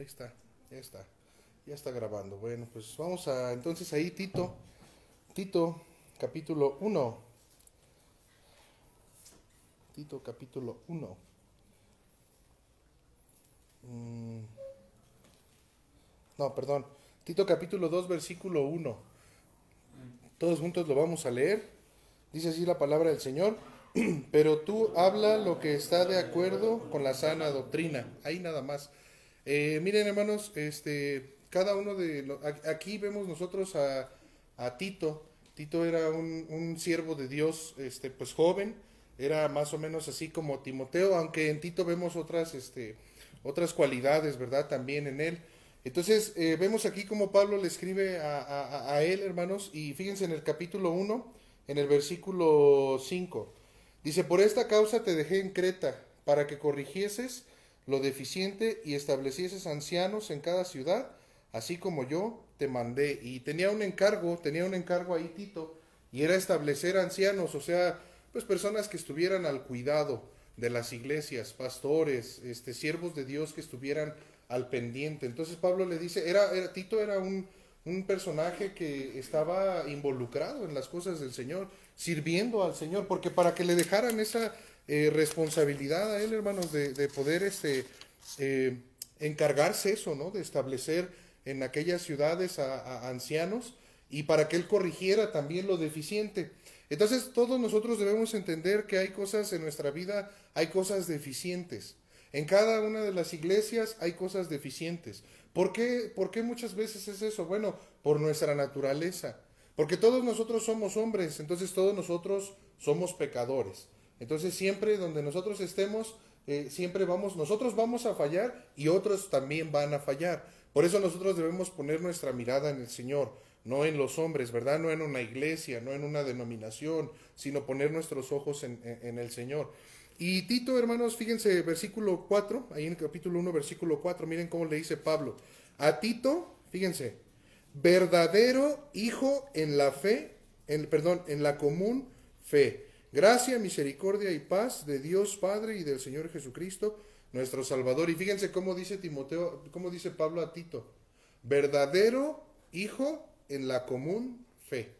ahí está, ya está, ya está grabando. Bueno, pues vamos a, entonces ahí Tito, Tito, capítulo 1. Tito, capítulo 1. Mm. No, perdón. Tito capítulo 2, versículo 1. Todos juntos lo vamos a leer. Dice así la palabra del Señor. Pero tú habla lo que está de acuerdo con la sana doctrina. Ahí nada más. Eh, miren hermanos, este, cada uno de... aquí vemos nosotros a, a Tito. Tito era un, siervo de Dios, este, pues joven. Era más o menos así como Timoteo, aunque en Tito vemos otras, este, otras cualidades, ¿verdad? También en él. Entonces, eh, vemos aquí como Pablo le escribe a, a, él, hermanos, y fíjense en el capítulo 1, en el versículo 5. Dice, por esta causa te dejé en Creta, para que corrigieses lo deficiente y establecieses ancianos en cada ciudad, así como yo te mandé. Y tenía un encargo, tenía un encargo ahí Tito, y era establecer ancianos, o sea, pues personas que estuvieran al cuidado de las iglesias, pastores, este, siervos de Dios que estuvieran al pendiente. Entonces Pablo le dice, era, era Tito era un, un, personaje que estaba involucrado en las cosas del Señor, sirviendo al Señor, porque para que le dejaran esa eh, responsabilidad a él, hermanos, de, de poder este, eh, encargarse eso, ¿no? De establecer en aquellas ciudades a, a ancianos y para que él corrigiera también lo deficiente. Entonces todos nosotros debemos entender que hay cosas en nuestra vida, hay cosas deficientes. En cada una de las iglesias hay cosas deficientes. ¿Por qué, ¿Por qué muchas veces es eso? Bueno, por nuestra naturaleza. Porque todos nosotros somos hombres, entonces todos nosotros somos pecadores. Entonces siempre donde nosotros estemos, eh, siempre vamos, nosotros vamos a fallar y otros también van a fallar. Por eso nosotros debemos poner nuestra mirada en el Señor, no en los hombres, ¿verdad? No en una iglesia, no en una denominación, sino poner nuestros ojos en, en el Señor. Y Tito, hermanos, fíjense, versículo 4, ahí en el capítulo 1, versículo 4, miren cómo le dice Pablo. A Tito, fíjense, verdadero hijo en la fe, en, perdón, en la común fe. Gracia, misericordia y paz de Dios Padre y del Señor Jesucristo, nuestro Salvador. Y fíjense cómo dice Timoteo, cómo dice Pablo a Tito, verdadero hijo en la común fe.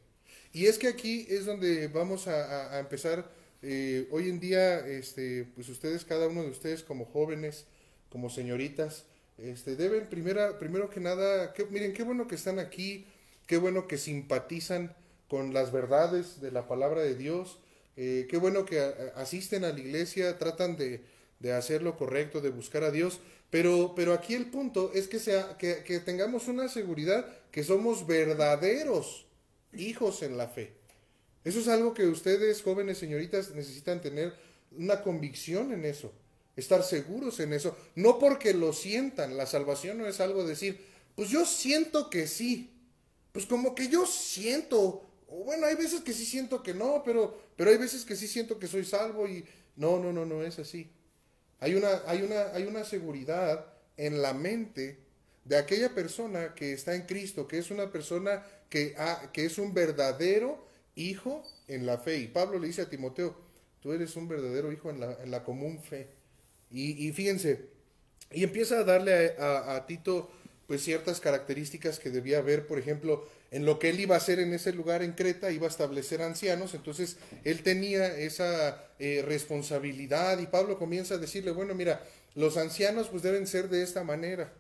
Y es que aquí es donde vamos a, empezar eh, hoy en día, este, pues ustedes, cada uno de ustedes como jóvenes, como señoritas, este, deben primera, primero que nada, que, miren, qué bueno que están aquí, qué bueno que simpatizan con las verdades de la palabra de Dios, eh, qué bueno que asisten a la iglesia, tratan de, de, hacer lo correcto, de buscar a Dios, pero, pero aquí el punto es que, sea, que, que tengamos una seguridad que somos verdaderos hijos en la fe. Eso es algo que ustedes, jóvenes señoritas, necesitan tener una convicción en eso, estar seguros en eso, no porque lo sientan, la salvación no es algo decir, pues yo siento que sí, pues como que yo siento, bueno, hay veces que sí siento que no, pero, pero hay veces que sí siento que soy salvo y no, no, no, no es así. Hay una, hay una, hay una seguridad en la mente de aquella persona que está en Cristo, que es una persona que, que es un verdadero hijo en la fe. Y Pablo le dice a Timoteo, tú eres un verdadero hijo en la, en la común fe. Y, fíjense, y empieza a darle a, Tito pues ciertas características que debía haber, por ejemplo, en lo que él iba a hacer en ese lugar en Creta, iba a establecer ancianos, entonces él tenía esa eh, responsabilidad y Pablo comienza a decirle, bueno, mira, los ancianos pues deben ser de esta manera,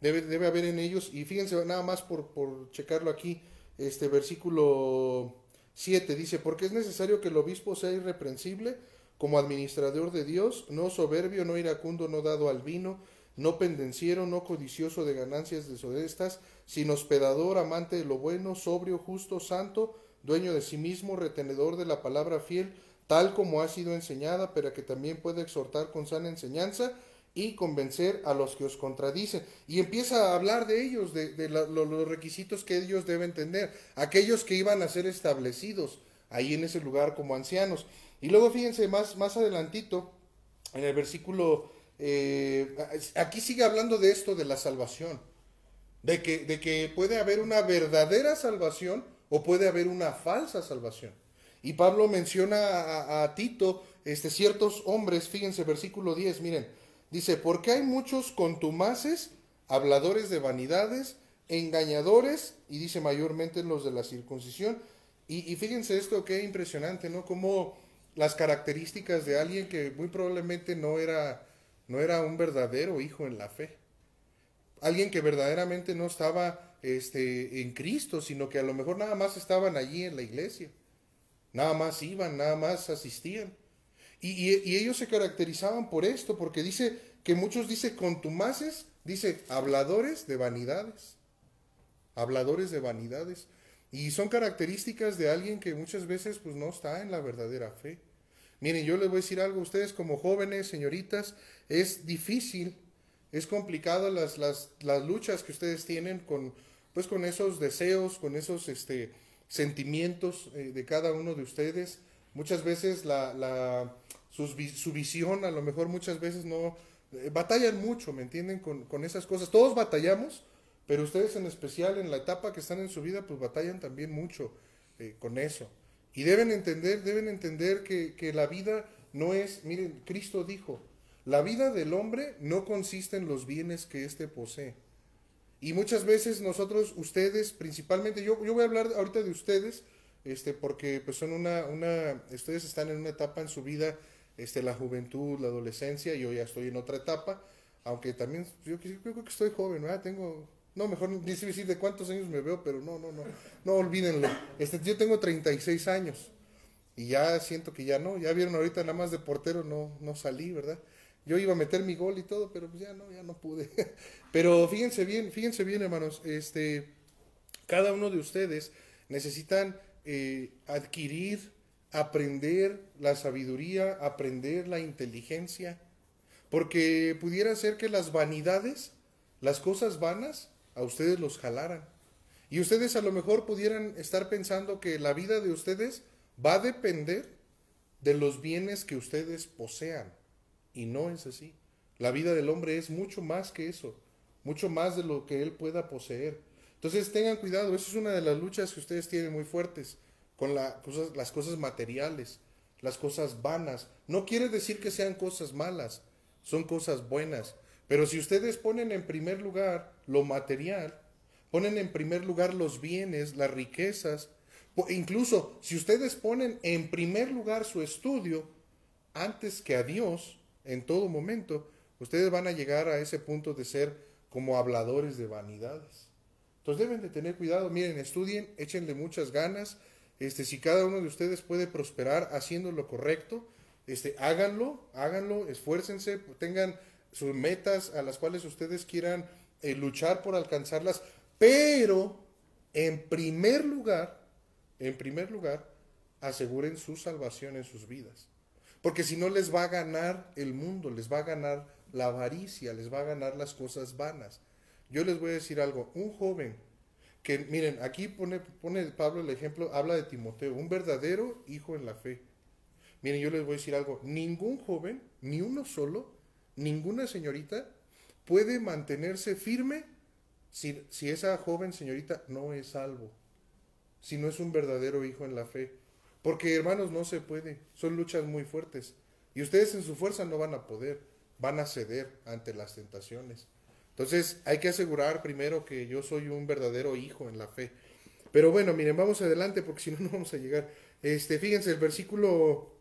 debe, debe haber en ellos, y fíjense nada más por, por checarlo aquí, este versículo 7 dice, porque es necesario que el obispo sea irreprensible como administrador de Dios, no soberbio, no iracundo, no dado al vino, no pendenciero, no codicioso de ganancias deshonestas, sino hospedador, amante de lo bueno, sobrio, justo, santo, dueño de sí mismo, retenedor de la palabra fiel, tal como ha sido enseñada, pero que también puede exhortar con sana enseñanza y convencer a los que os contradicen. Y empieza a hablar de ellos, de, los requisitos que ellos deben tener, aquellos que iban a ser establecidos ahí en ese lugar como ancianos. Y luego fíjense más, más adelantito, en el versículo, eh, aquí sigue hablando de esto de la salvación, de que, de que puede haber una verdadera salvación o puede haber una falsa salvación. Y Pablo menciona a, Tito, este, ciertos hombres, fíjense, versículo 10, miren, Dice, porque hay muchos contumaces habladores de vanidades, engañadores, y dice mayormente los de la circuncisión. Y, y fíjense esto, qué impresionante, ¿no? Como las características de alguien que muy probablemente no era, no era un verdadero hijo en la fe. Alguien que verdaderamente no estaba este, en Cristo, sino que a lo mejor nada más estaban allí en la iglesia. Nada más iban, nada más asistían. Y, y, ellos se caracterizaban por esto, porque dice que muchos dice contumaces, dice habladores de vanidades. Habladores de vanidades. Y son características de alguien que muchas veces pues no está en la verdadera fe. Miren, yo les voy a decir algo, ustedes como jóvenes, señoritas, es difícil, es complicado las, las, las luchas que ustedes tienen con, pues con esos deseos, con esos este, sentimientos eh, de cada uno de ustedes. Muchas veces la, la, su visión, a lo mejor muchas veces no, eh, batallan mucho, ¿me entienden? Con, con esas cosas. Todos batallamos, pero ustedes en especial en la etapa que están en su vida, pues batallan también mucho eh, con eso. Y deben entender, deben entender que, que, la vida no es, miren, Cristo dijo, la vida del hombre no consiste en los bienes que éste posee. Y muchas veces nosotros, ustedes, principalmente, yo, yo voy a hablar ahorita de ustedes, este, porque pues son una, una, ustedes están en una etapa en su vida, este, la juventud, la adolescencia, yo ya estoy en otra etapa, aunque también yo, yo creo que estoy joven, ¿verdad? Tengo no, mejor ni decir de cuántos años me veo, pero no, no, no, no olvídenlo. Este, yo tengo 36 años y ya siento que ya no, ya vieron ahorita nada más de portero no, no salí, ¿verdad? Yo iba a meter mi gol y todo, pero pues ya no, ya no pude. Pero fíjense bien, fíjense bien, hermanos, este, cada uno de ustedes necesitan eh, adquirir, aprender la sabiduría, aprender la inteligencia, porque pudiera ser que las vanidades, las cosas vanas, a ustedes los jalaran. Y ustedes a lo mejor pudieran estar pensando que la vida de ustedes va a depender de los bienes que ustedes posean. Y no es así. La vida del hombre es mucho más que eso, mucho más de lo que él pueda poseer. Entonces tengan cuidado, esa es una de las luchas que ustedes tienen muy fuertes con la, las cosas materiales, las cosas vanas. No quiere decir que sean cosas malas, son cosas buenas. Pero si ustedes ponen en primer lugar lo material, ponen en primer lugar los bienes, las riquezas, incluso si ustedes ponen en primer lugar su estudio antes que a Dios en todo momento, ustedes van a llegar a ese punto de ser como habladores de vanidades. Entonces deben de tener cuidado, miren, estudien, échenle muchas ganas, este, si cada uno de ustedes puede prosperar haciendo lo correcto, este, háganlo, háganlo, esfuércense, tengan sus metas a las cuales ustedes quieran eh, luchar por alcanzarlas, pero en primer lugar, en primer lugar, aseguren su salvación en sus vidas. Porque si no les va a ganar el mundo, les va a ganar la avaricia, les va a ganar las cosas vanas. Yo les voy a decir algo, un joven que, miren, aquí pone, pone Pablo el ejemplo, habla de Timoteo, un verdadero hijo en la fe. Miren, yo les voy a decir algo, ningún joven, ni uno solo, ninguna señorita puede mantenerse firme si, si, esa joven señorita no es salvo, si no es un verdadero hijo en la fe. Porque hermanos, no se puede, son luchas muy fuertes. Y ustedes en su fuerza no van a poder, van a ceder ante las tentaciones. Entonces hay que asegurar primero que yo soy un verdadero hijo en la fe. Pero bueno, miren, vamos adelante porque si no, no vamos a llegar. Este, fíjense, el versículo,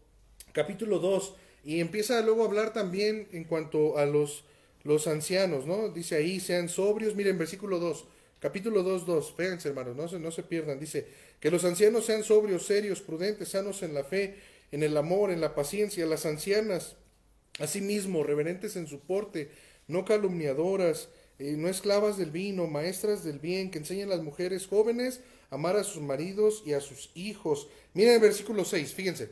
capítulo 2, y empieza luego a hablar también en cuanto a los, los ancianos, ¿no? Dice ahí, sean sobrios. Miren, versículo 2, capítulo 2, 2. Fíjense, hermanos, no se, no se pierdan. Dice, que los ancianos sean sobrios, serios, prudentes, sanos en la fe, en el amor, en la paciencia. Las ancianas, asimismo, reverentes en su porte, no calumniadoras, eh, no esclavas del vino, maestras del bien, que enseñen a las mujeres jóvenes a amar a sus maridos y a sus hijos. Miren el versículo 6, fíjense.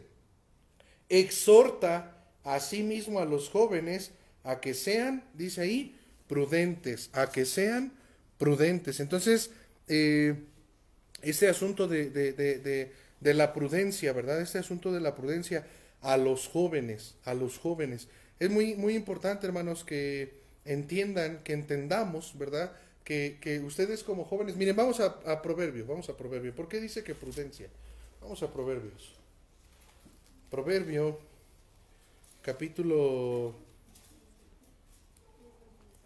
Exhorta asimismo a los jóvenes a que sean, dice ahí, prudentes, a que sean prudentes. Entonces, eh, este asunto de, de, de, la prudencia, ¿verdad? Este asunto de la prudencia a los jóvenes, a los jóvenes. Es muy, muy importante, hermanos, que entiendan, que entendamos, ¿verdad? Que, que ustedes como jóvenes, miren, vamos a, a Proverbio, vamos a Proverbio. ¿Por qué dice que prudencia? Vamos a Proverbios. Proverbio capítulo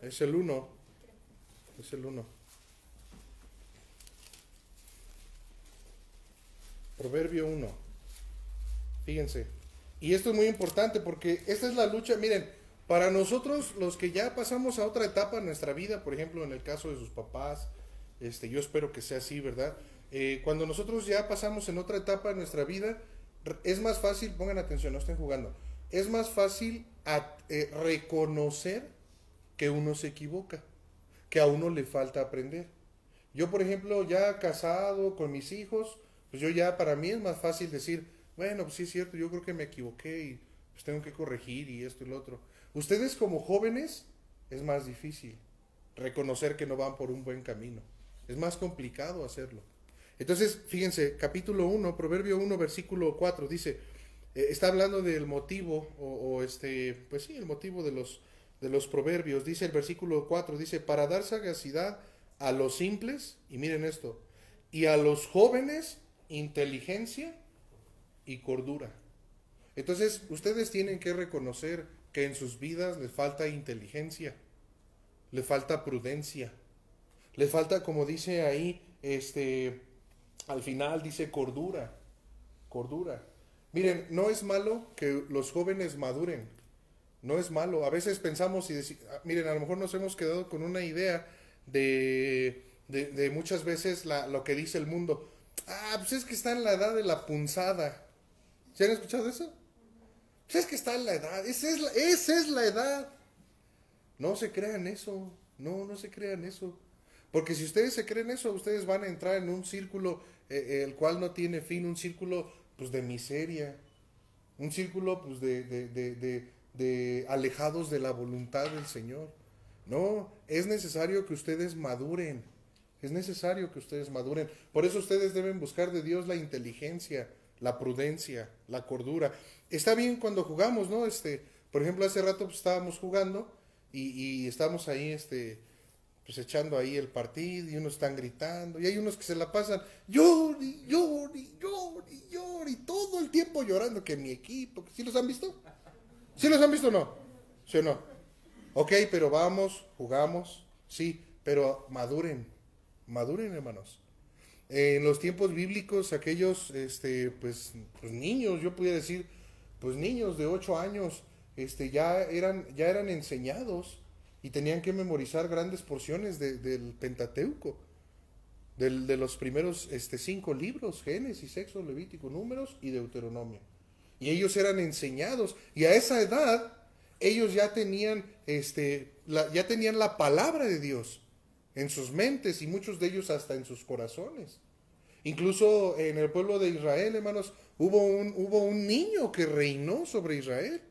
es el 1. Es el 1. Proverbio 1. Fíjense. Y esto es muy importante porque esta es la lucha, miren, para nosotros los que ya pasamos a otra etapa en nuestra vida, por ejemplo, en el caso de sus papás, este, yo espero que sea así, ¿verdad? Eh, cuando nosotros ya pasamos en otra etapa de nuestra vida, es más fácil, pongan atención, no estén jugando, es más fácil eh, reconocer que uno se equivoca, que a uno le falta aprender. Yo, por ejemplo, ya casado con mis hijos, pues yo ya para mí es más fácil decir, bueno, pues sí es cierto, yo creo que me equivoqué y pues tengo que corregir y esto y lo otro. Ustedes como jóvenes es más difícil reconocer que no van por un buen camino. Es más complicado hacerlo. Entonces, fíjense, capítulo 1, Proverbio 1, versículo 4, dice, eh, está hablando del motivo, o, este, pues sí, el motivo de los, de los proverbios. Dice el versículo 4, dice, para dar sagacidad a los simples, y miren esto, y a los jóvenes inteligencia y cordura. Entonces, ustedes tienen que reconocer que en sus vidas les falta inteligencia, le falta prudencia, le falta, como dice ahí, este, al final dice cordura, cordura. Miren, no es malo que los jóvenes maduren, no es malo. A veces pensamos y decimos, ah, miren, a lo mejor nos hemos quedado con una idea de, de, muchas veces lo que dice el mundo. Ah, pues es que está en la edad de la punzada. ¿Se han escuchado eso? Pues es que está en la edad, esa es la, esa es la edad. No se crean eso, no, no se crean eso. Porque si ustedes se creen eso, ustedes van a entrar en un círculo eh, eh, el cual no tiene fin, un círculo pues de miseria, un círculo pues de, de, de, alejados de la voluntad del Señor. No, es necesario que ustedes maduren, es necesario que ustedes maduren. Por eso ustedes deben buscar de Dios la inteligencia, la prudencia, la cordura. Está bien cuando jugamos, ¿no? Este, por ejemplo, hace rato pues, estábamos jugando y, estábamos ahí, este, pues echando ahí el partido y unos están gritando y hay unos que se la pasan llori, llori, llori, llori, todo el tiempo llorando que mi equipo, ¿sí los han visto? ¿Sí los han visto o no? ¿Sí o no? Ok, pero vamos, jugamos, sí, pero maduren, maduren hermanos. en los tiempos bíblicos aquellos, este, pues, pues niños, yo podría decir, pues niños de 8 años, este, ya eran, ya eran enseñados y tenían que memorizar grandes porciones del Pentateuco, del, de los primeros este, cinco libros, Génesis, Éxodo, Levítico, Números y Deuteronomio. Y ellos eran enseñados, y a esa edad ellos ya tenían, este, la, ya tenían la palabra de Dios en sus mentes y muchos de ellos hasta en sus corazones. Incluso en el pueblo de Israel, hermanos, hubo un, hubo un niño que reinó sobre Israel.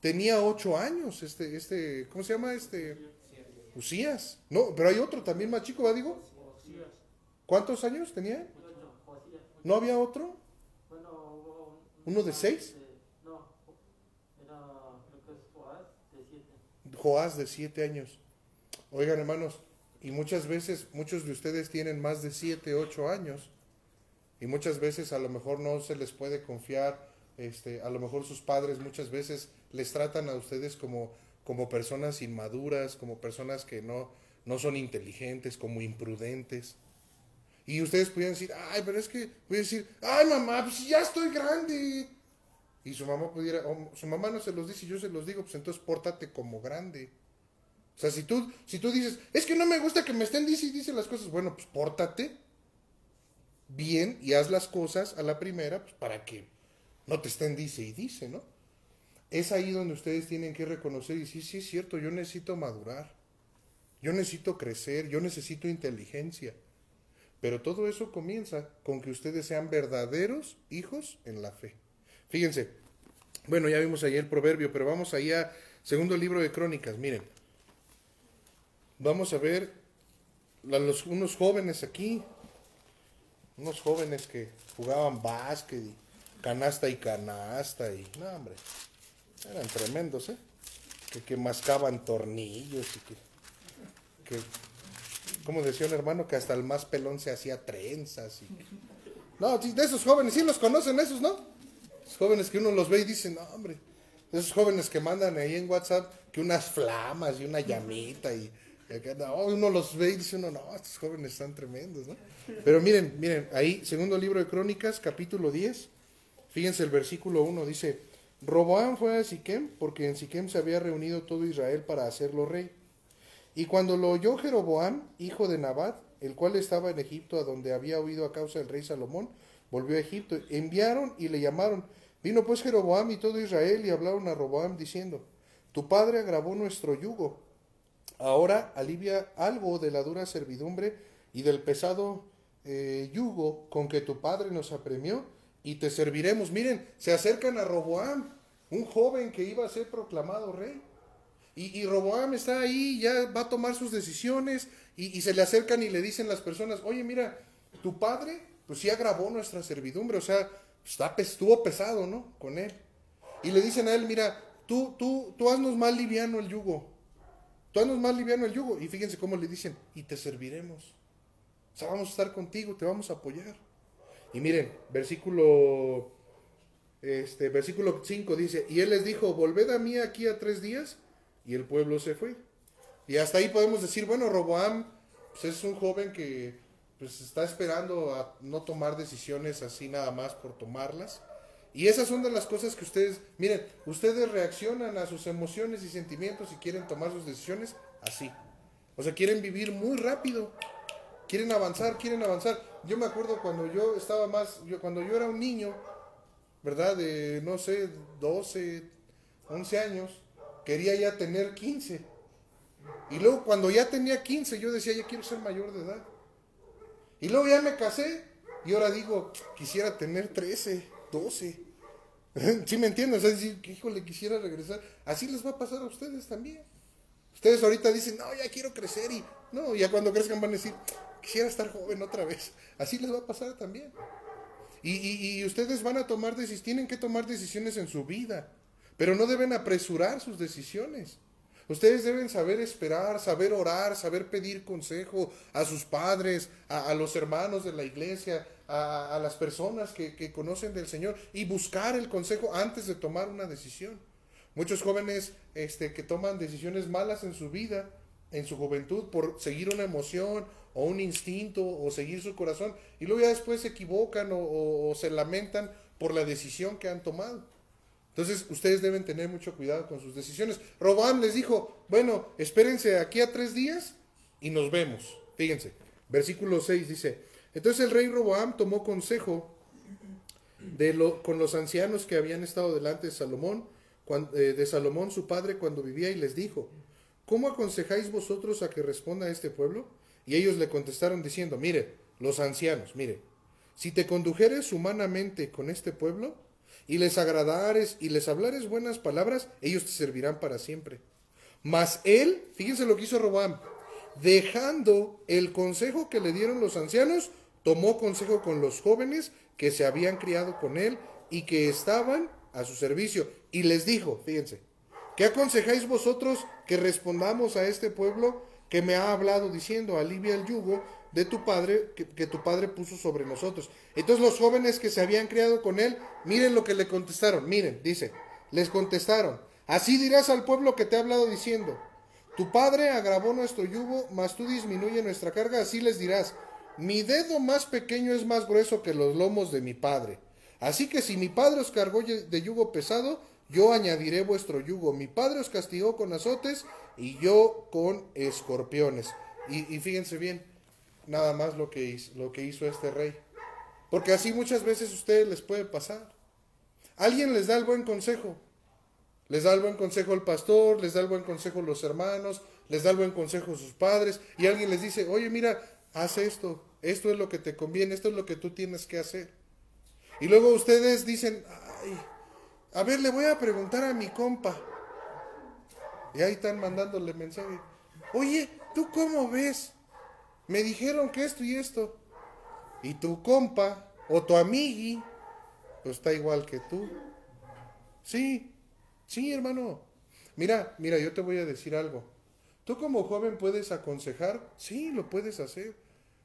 Tenía ocho años, este, este, ¿cómo se llama este? Usías. No, pero hay otro también más chico, ¿va digo? ¿Cuántos años tenía? ¿No había otro? ¿Uno de seis? No, era, Joás de siete. Joás de siete años. Oigan, hermanos, y muchas veces, muchos de ustedes tienen más de siete, ocho años, y muchas veces a lo mejor no se les puede confiar, este, a lo mejor sus padres muchas veces les tratan a ustedes como, como personas inmaduras, como personas que no, no son inteligentes, como imprudentes. Y ustedes pudieran decir, ay, pero es que, voy a decir, ay mamá, pues ya estoy grande. Y su mamá pudiera, o su mamá no se los dice yo se los digo, pues entonces pórtate como grande. O sea, si tú, si tú dices, es que no me gusta que me estén diciendo y dicen las cosas, bueno, pues pórtate bien y haz las cosas a la primera, pues para que no te estén dice y dice, ¿no? es ahí donde ustedes tienen que reconocer y decir, sí es cierto, yo necesito madurar, yo necesito crecer, yo necesito inteligencia. Pero todo eso comienza con que ustedes sean verdaderos hijos en la fe. Fíjense, bueno, ya vimos ahí el proverbio, pero vamos ahí a segundo libro de crónicas, miren. Vamos a ver los, unos jóvenes aquí, unos jóvenes que jugaban básquet y canasta y canasta y, no hombre, eran tremendos, ¿eh? Que, que mascaban tornillos y que, que, como decía un hermano, que hasta el más pelón se hacía trenzas. Y, no, de esos jóvenes, sí los conocen esos, ¿no? Esos jóvenes que uno los ve y dice, no, hombre, esos jóvenes que mandan ahí en WhatsApp que unas flamas y una llamita y uno los ve y dice uno, no, estos jóvenes están tremendos, ¿no? Pero miren, miren, ahí, segundo libro de Crónicas, capítulo 10, fíjense el versículo 1, dice, Roboam fue a Siquem porque en Siquem se había reunido todo Israel para hacerlo rey. Y cuando lo oyó Jeroboam, hijo de Nabat, el cual estaba en Egipto, a donde había huido a causa del rey Salomón, volvió a Egipto. Enviaron y le llamaron. Vino pues Jeroboam y todo Israel y hablaron a Roboam diciendo, Tu padre agravó nuestro yugo. Ahora alivia algo de la dura servidumbre y del pesado eh, yugo con que tu padre nos apremió y te serviremos. Miren, se acercan a Roboam, un joven que iba a ser proclamado rey. Y, Roboam está ahí, ya va a tomar sus decisiones y, se le acercan y le dicen las personas, oye, mira, tu padre, pues sí agravó nuestra servidumbre, o sea, está, estuvo pesado, ¿no? Con él. Y le dicen a él, mira, tú, tú, tú haznos más liviano el yugo. Tú haznos más liviano el yugo. Y fíjense cómo le dicen, y te serviremos. O sea, vamos a estar contigo, te vamos a apoyar. Y miren, versículo, este, versículo 5 dice, y él les dijo, volved a mí aquí a tres días y el pueblo se fue. Y hasta ahí podemos decir, bueno, Roboam pues, es un joven que pues, está esperando a no tomar decisiones así nada más por tomarlas. Y esas son de las cosas que ustedes, miren, ustedes reaccionan a sus emociones y sentimientos y quieren tomar sus decisiones así. O sea, quieren vivir muy rápido. Quieren avanzar, quieren avanzar. Yo me acuerdo cuando yo estaba más, cuando yo era un niño, ¿verdad? De, no sé, 12, 11 años, quería ya tener 15. Y luego cuando ya tenía 15 yo decía, ya quiero ser mayor de edad. Y luego ya me casé y ahora digo, quisiera tener 13, 12. ¿Sí me entienden? O sea, decir, híjole, quisiera regresar. Así les va a pasar a ustedes también. Ustedes ahorita dicen, no, ya quiero crecer y no, ya cuando crezcan van a decir, quisiera estar joven otra vez. Así les va a pasar también. Y, y ustedes van a tomar decisiones, tienen que tomar decisiones en su vida. Pero no deben apresurar sus decisiones. Ustedes deben saber esperar, saber orar, saber pedir consejo a sus padres, a, los hermanos de la iglesia, a, las personas que, conocen del Señor y buscar el consejo antes de tomar una decisión. Muchos jóvenes este, que toman decisiones malas en su vida, en su juventud, por seguir una emoción o un instinto o seguir su corazón, y luego ya después se equivocan o se lamentan por la decisión que han tomado. Entonces, ustedes deben tener mucho cuidado con sus decisiones. Roboam les dijo, bueno, espérense aquí a tres días y nos vemos. Fíjense, versículo 6 dice, entonces el rey Roboam tomó consejo de lo, con los ancianos que habían estado delante de Salomón, eh, de Salomón su padre cuando vivía y les dijo, ¿cómo aconsejáis vosotros a que responda este pueblo? Y ellos le contestaron diciendo, mire, los ancianos, mire, si te condujeres humanamente con este pueblo, y les agradares y les hablares buenas palabras, ellos te servirán para siempre. Mas él, fíjense lo que hizo Robam, dejando el consejo que le dieron los ancianos, tomó consejo con los jóvenes que se habían criado con él y que estaban a su servicio. Y les dijo, fíjense, ¿qué aconsejáis vosotros que respondamos a este pueblo que me ha hablado diciendo, alivia el yugo de tu padre que, tu padre puso sobre nosotros. Entonces los jóvenes que se habían criado con él, miren lo que le contestaron, miren, dice, les contestaron, así dirás al pueblo que te ha hablado diciendo, tu padre agravó nuestro yugo, mas tú disminuye nuestra carga, así les dirás, mi dedo más pequeño es más grueso que los lomos de mi padre. Así que si mi padre os cargó de yugo pesado, yo añadiré vuestro yugo. Mi padre os castigó con azotes y yo con escorpiones. Y, y fíjense bien, nada más lo que, hizo, este rey. Porque así muchas veces a ustedes les puede pasar. Alguien les da el buen consejo. Les da el buen consejo el pastor, les da el buen consejo los hermanos, les da el buen consejo sus padres. Y alguien les dice, oye, mira, haz esto. Esto es lo que te conviene, esto es lo que tú tienes que hacer. Y luego ustedes dicen, ay, a ver, le voy a preguntar a mi compa. Y ahí están mandándole mensaje. Oye, ¿tú cómo ves? Me dijeron que esto y esto. Y tu compa o tu amigui, pues está igual que tú. Sí, sí, hermano. Mira, mira, yo te voy a decir algo. Tú como joven puedes aconsejar, sí, lo puedes hacer.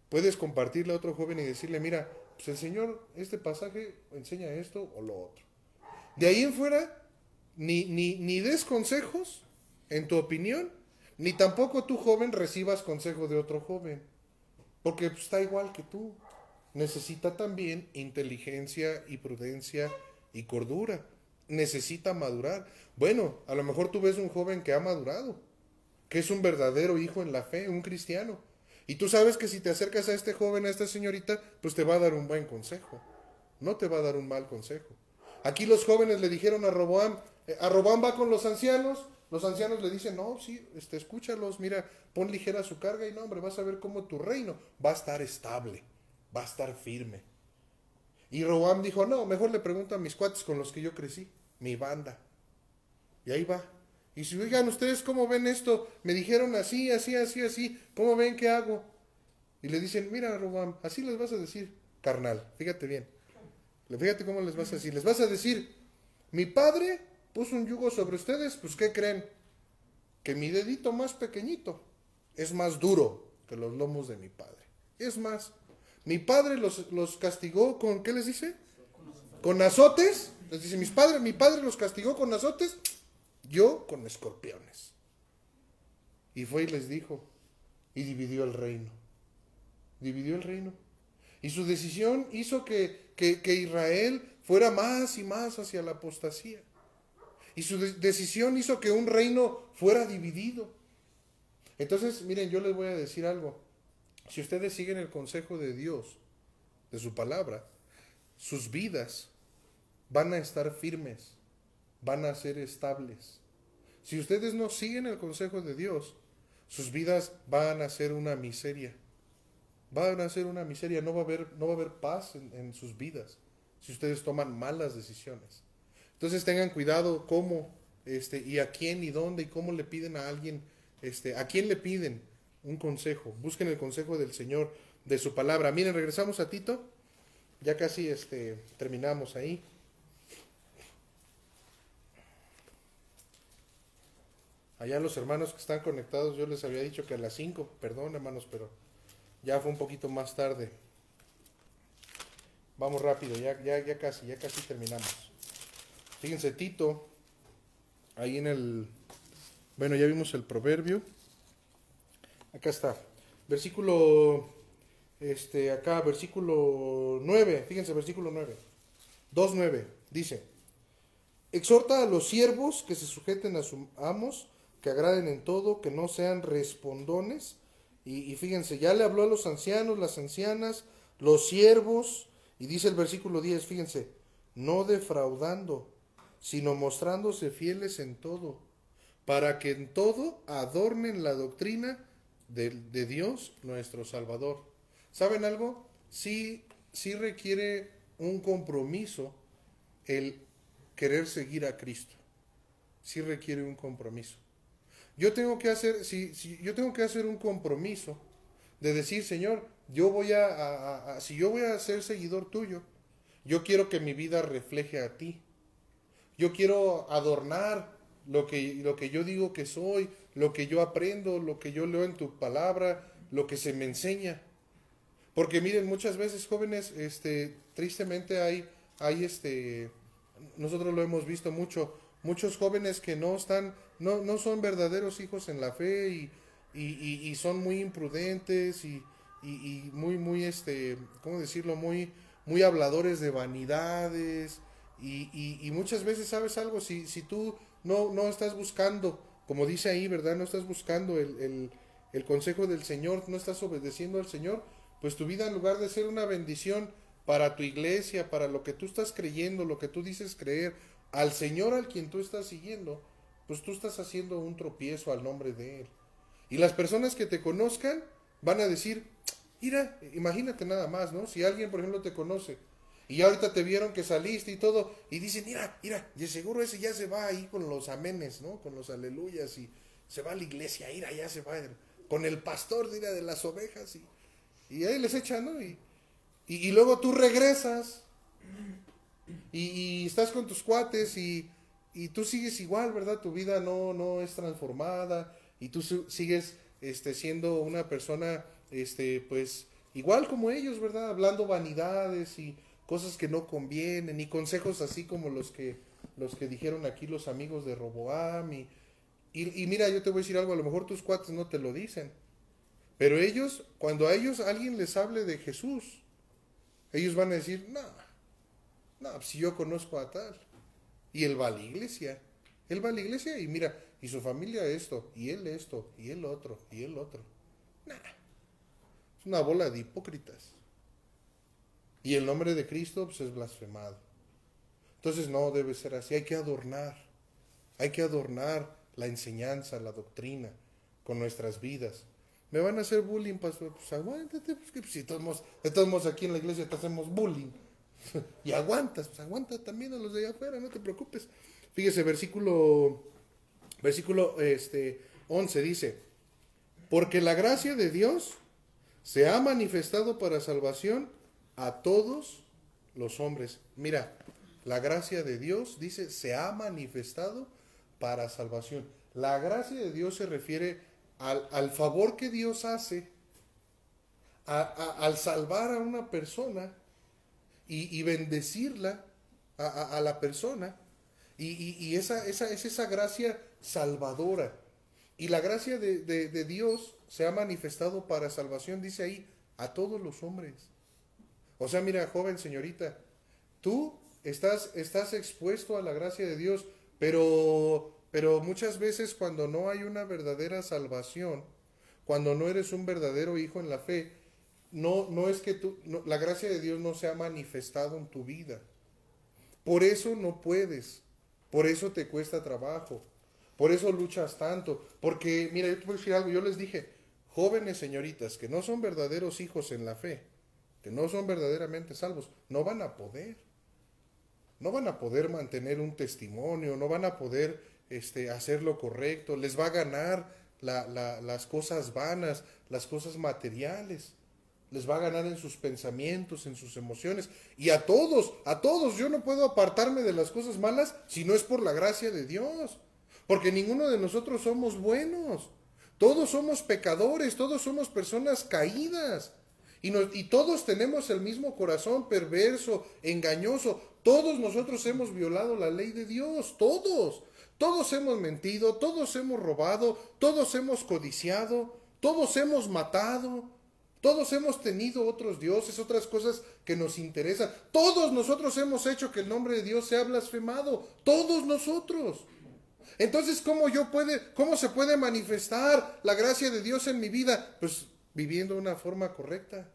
Puedes compartirle a otro joven y decirle, mira, pues el Señor, este pasaje enseña esto o lo otro. De ahí en fuera, ni, ni, ni des consejos, en tu opinión, ni tampoco tú joven recibas consejo de otro joven, porque pues, está igual que tú. Necesita también inteligencia y prudencia y cordura. Necesita madurar. Bueno, a lo mejor tú ves un joven que ha madurado, que es un verdadero hijo en la fe, un cristiano. Y tú sabes que si te acercas a este joven, a esta señorita, pues te va a dar un buen consejo. No te va a dar un mal consejo. Aquí los jóvenes le dijeron a Roboam, eh, a Roboam va con los ancianos, los ancianos le dicen, no, sí, este, escúchalos, mira, pon ligera su carga y no, hombre, vas a ver cómo tu reino va a estar estable, va a estar firme. Y Roboam dijo, no, mejor le pregunto a mis cuates con los que yo crecí, mi banda. Y ahí va. Y si, oigan, ¿ustedes cómo ven esto? Me dijeron así, así, así, así, ¿cómo ven qué hago? Y le dicen, mira, Roboam, así les vas a decir, carnal, fíjate bien. Fíjate cómo les vas a decir. Les vas a decir, mi padre puso un yugo sobre ustedes, pues ¿qué creen? Que mi dedito más pequeñito es más duro que los lomos de mi padre. Es más, mi padre los, los castigó con, ¿qué les dice? Con azotes. Les dice, mis padres, mi padre los castigó con azotes, yo con escorpiones. Y fue y les dijo, y dividió el reino. Dividió el reino. Y su decisión hizo que, que, Israel fuera más y más hacia la apostasía. Y su decisión hizo que un reino fuera dividido. Entonces, miren, yo les voy a decir algo. Si ustedes siguen el consejo de Dios, de su palabra, sus vidas van a estar firmes, van a ser estables. Si ustedes no siguen el consejo de Dios, sus vidas van a ser una miseria. Van a ser una miseria, no va a haber, no va a haber paz en, en sus vidas si ustedes toman malas decisiones. Entonces tengan cuidado cómo este, y a quién y dónde y cómo le piden a alguien, este, a quién le piden un consejo. Busquen el consejo del Señor, de su palabra. Miren, regresamos a Tito. Ya casi este, terminamos ahí. Allá los hermanos que están conectados, yo les había dicho que a las 5, perdón hermanos, pero ya fue un poquito más tarde. Vamos rápido, ya, ya, ya casi, ya casi terminamos. Fíjense, Tito, ahí en el, bueno, ya vimos el proverbio. Acá está. Versículo, este, acá, versículo 9, fíjense, versículo 9. 2.9, dice, exhorta a los siervos que se sujeten a sus amos, que agraden en todo, que no sean respondones. Y, y fíjense, ya le habló a los ancianos, las ancianas, los siervos, y dice el versículo 10, fíjense, no defraudando, sino mostrándose fieles en todo, para que en todo adornen la doctrina de, Dios nuestro Salvador. ¿Saben algo? Sí, sí requiere un compromiso el querer seguir a Cristo. Sí requiere un compromiso. Yo tengo que hacer, si, yo tengo que hacer un compromiso de decir, Señor, yo voy a, si yo voy a ser seguidor tuyo, yo quiero que mi vida refleje a ti. Yo quiero adornar lo que, lo que yo digo que soy, lo que yo aprendo, lo que yo leo en tu palabra, lo que se me enseña. Porque miren, muchas veces jóvenes, este, tristemente hay, hay este, nosotros lo hemos visto mucho, muchos jóvenes que no están, no, no son verdaderos hijos en la fe y, y, y, son muy imprudentes y, y, muy, muy, este, ¿cómo decirlo? Muy, muy habladores de vanidades y, muchas veces, ¿sabes algo? Si, si tú no, no estás buscando, como dice ahí, ¿verdad? No estás buscando el, el, el consejo del Señor, no estás obedeciendo al Señor, pues tu vida en lugar de ser una bendición para tu iglesia, para lo que tú estás creyendo, lo que tú dices creer, al Señor al quien tú estás siguiendo, pues tú estás haciendo un tropiezo al nombre de Él. Y las personas que te conozcan van a decir, mira, imagínate nada más, ¿no? Si alguien, por ejemplo, te conoce y ahorita te vieron que saliste y todo, y dicen, mira, mira, y seguro ese ya se va ahí con los amenes, ¿no? Con los aleluyas y se va a la iglesia, mira, ya se va con el pastor, mira, de las ovejas y, y ahí les echan, ¿no? Y, y, luego tú regresas y, estás con tus cuates y, y tú sigues igual, ¿verdad? Tu vida no, no es transformada y tú sigues este, siendo una persona, este, pues, igual como ellos, ¿verdad? Hablando vanidades y cosas que no convienen, y consejos así como los que, los que dijeron aquí los amigos de Roboam, y, Y, mira, yo te voy a decir algo, a lo mejor tus cuates no te lo dicen. Pero ellos, cuando a ellos alguien les hable de Jesús, ellos van a decir, no, no, pues si yo conozco a tal. Y él va a la iglesia. Él va a la iglesia y mira, y su familia esto, y él esto, y él otro, y él otro. Nah, es una bola de hipócritas. Y el nombre de Cristo pues, es blasfemado. Entonces no debe ser así, hay que adornar, hay que adornar la enseñanza, la doctrina con nuestras vidas. Me van a hacer bullying, pastor, pues aguántate, pues que pues, si todos, modos aquí en la iglesia te hacemos bullying. y aguantas, pues aguanta también a los de allá afuera, no te preocupes. Fíjese, versículo, versículo este, 11 dice, porque la gracia de Dios se ha manifestado para salvación a todos los hombres. Mira, la gracia de Dios, dice, se ha manifestado para salvación. La gracia de Dios se refiere al, favor que Dios hace al salvar a una persona y, bendecirla a, la persona. Y, esa, esa, es esa gracia salvadora. Y la gracia de, Dios se ha manifestado para salvación, dice ahí, a todos los hombres. O sea, mira, joven señorita, tú estás, estás expuesto a la gracia de Dios, pero, pero muchas veces cuando no hay una verdadera salvación, cuando no eres un verdadero hijo en la fe, no, no es que tú, la gracia de Dios no se ha manifestado en tu vida. Por eso no puedes, por eso te cuesta trabajo, por eso luchas tanto, porque, mira, yo te voy a decir algo, yo les dije, jóvenes señoritas que no son verdaderos hijos en la fe, que no son verdaderamente salvos, no van a poder, no van a poder mantener un testimonio, no van a poder este, hacer lo correcto, les va a ganar las cosas vanas, las cosas materiales les va a ganar en sus pensamientos, en sus emociones. Y a todos, a todos, yo no puedo apartarme de las cosas malas si no es por la gracia de Dios. Porque ninguno de nosotros somos buenos. Todos somos pecadores, todos somos personas caídas. Y, y todos tenemos el mismo corazón perverso, engañoso. Todos nosotros hemos violado la ley de Dios, todos. Todos hemos mentido, todos hemos robado, todos hemos codiciado, todos hemos matado, todos hemos tenido otros dioses, otras cosas que nos interesan. Todos nosotros hemos hecho que el nombre de Dios sea blasfemado. Todos nosotros. Entonces, ¿cómo yo puede, cómo se puede manifestar la gracia de Dios en mi vida? Pues viviendo de una forma correcta.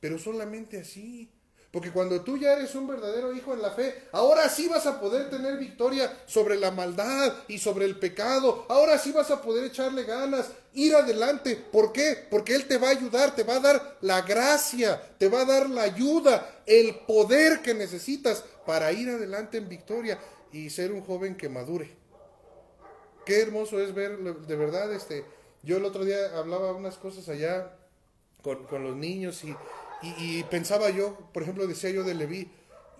Pero solamente así. Porque cuando tú ya eres un verdadero hijo en la fe, ahora sí vas a poder tener victoria sobre la maldad y sobre el pecado. Ahora sí vas a poder echarle ganas, ir adelante. ¿Por qué? Porque Él te va a ayudar, te va a dar la gracia, te va a dar la ayuda, el poder que necesitas para ir adelante en victoria y ser un joven que madure. Qué hermoso es ver, de verdad, este, yo el otro día hablaba unas cosas allá con, con los niños y y, pensaba yo, por ejemplo, decía yo de Leví,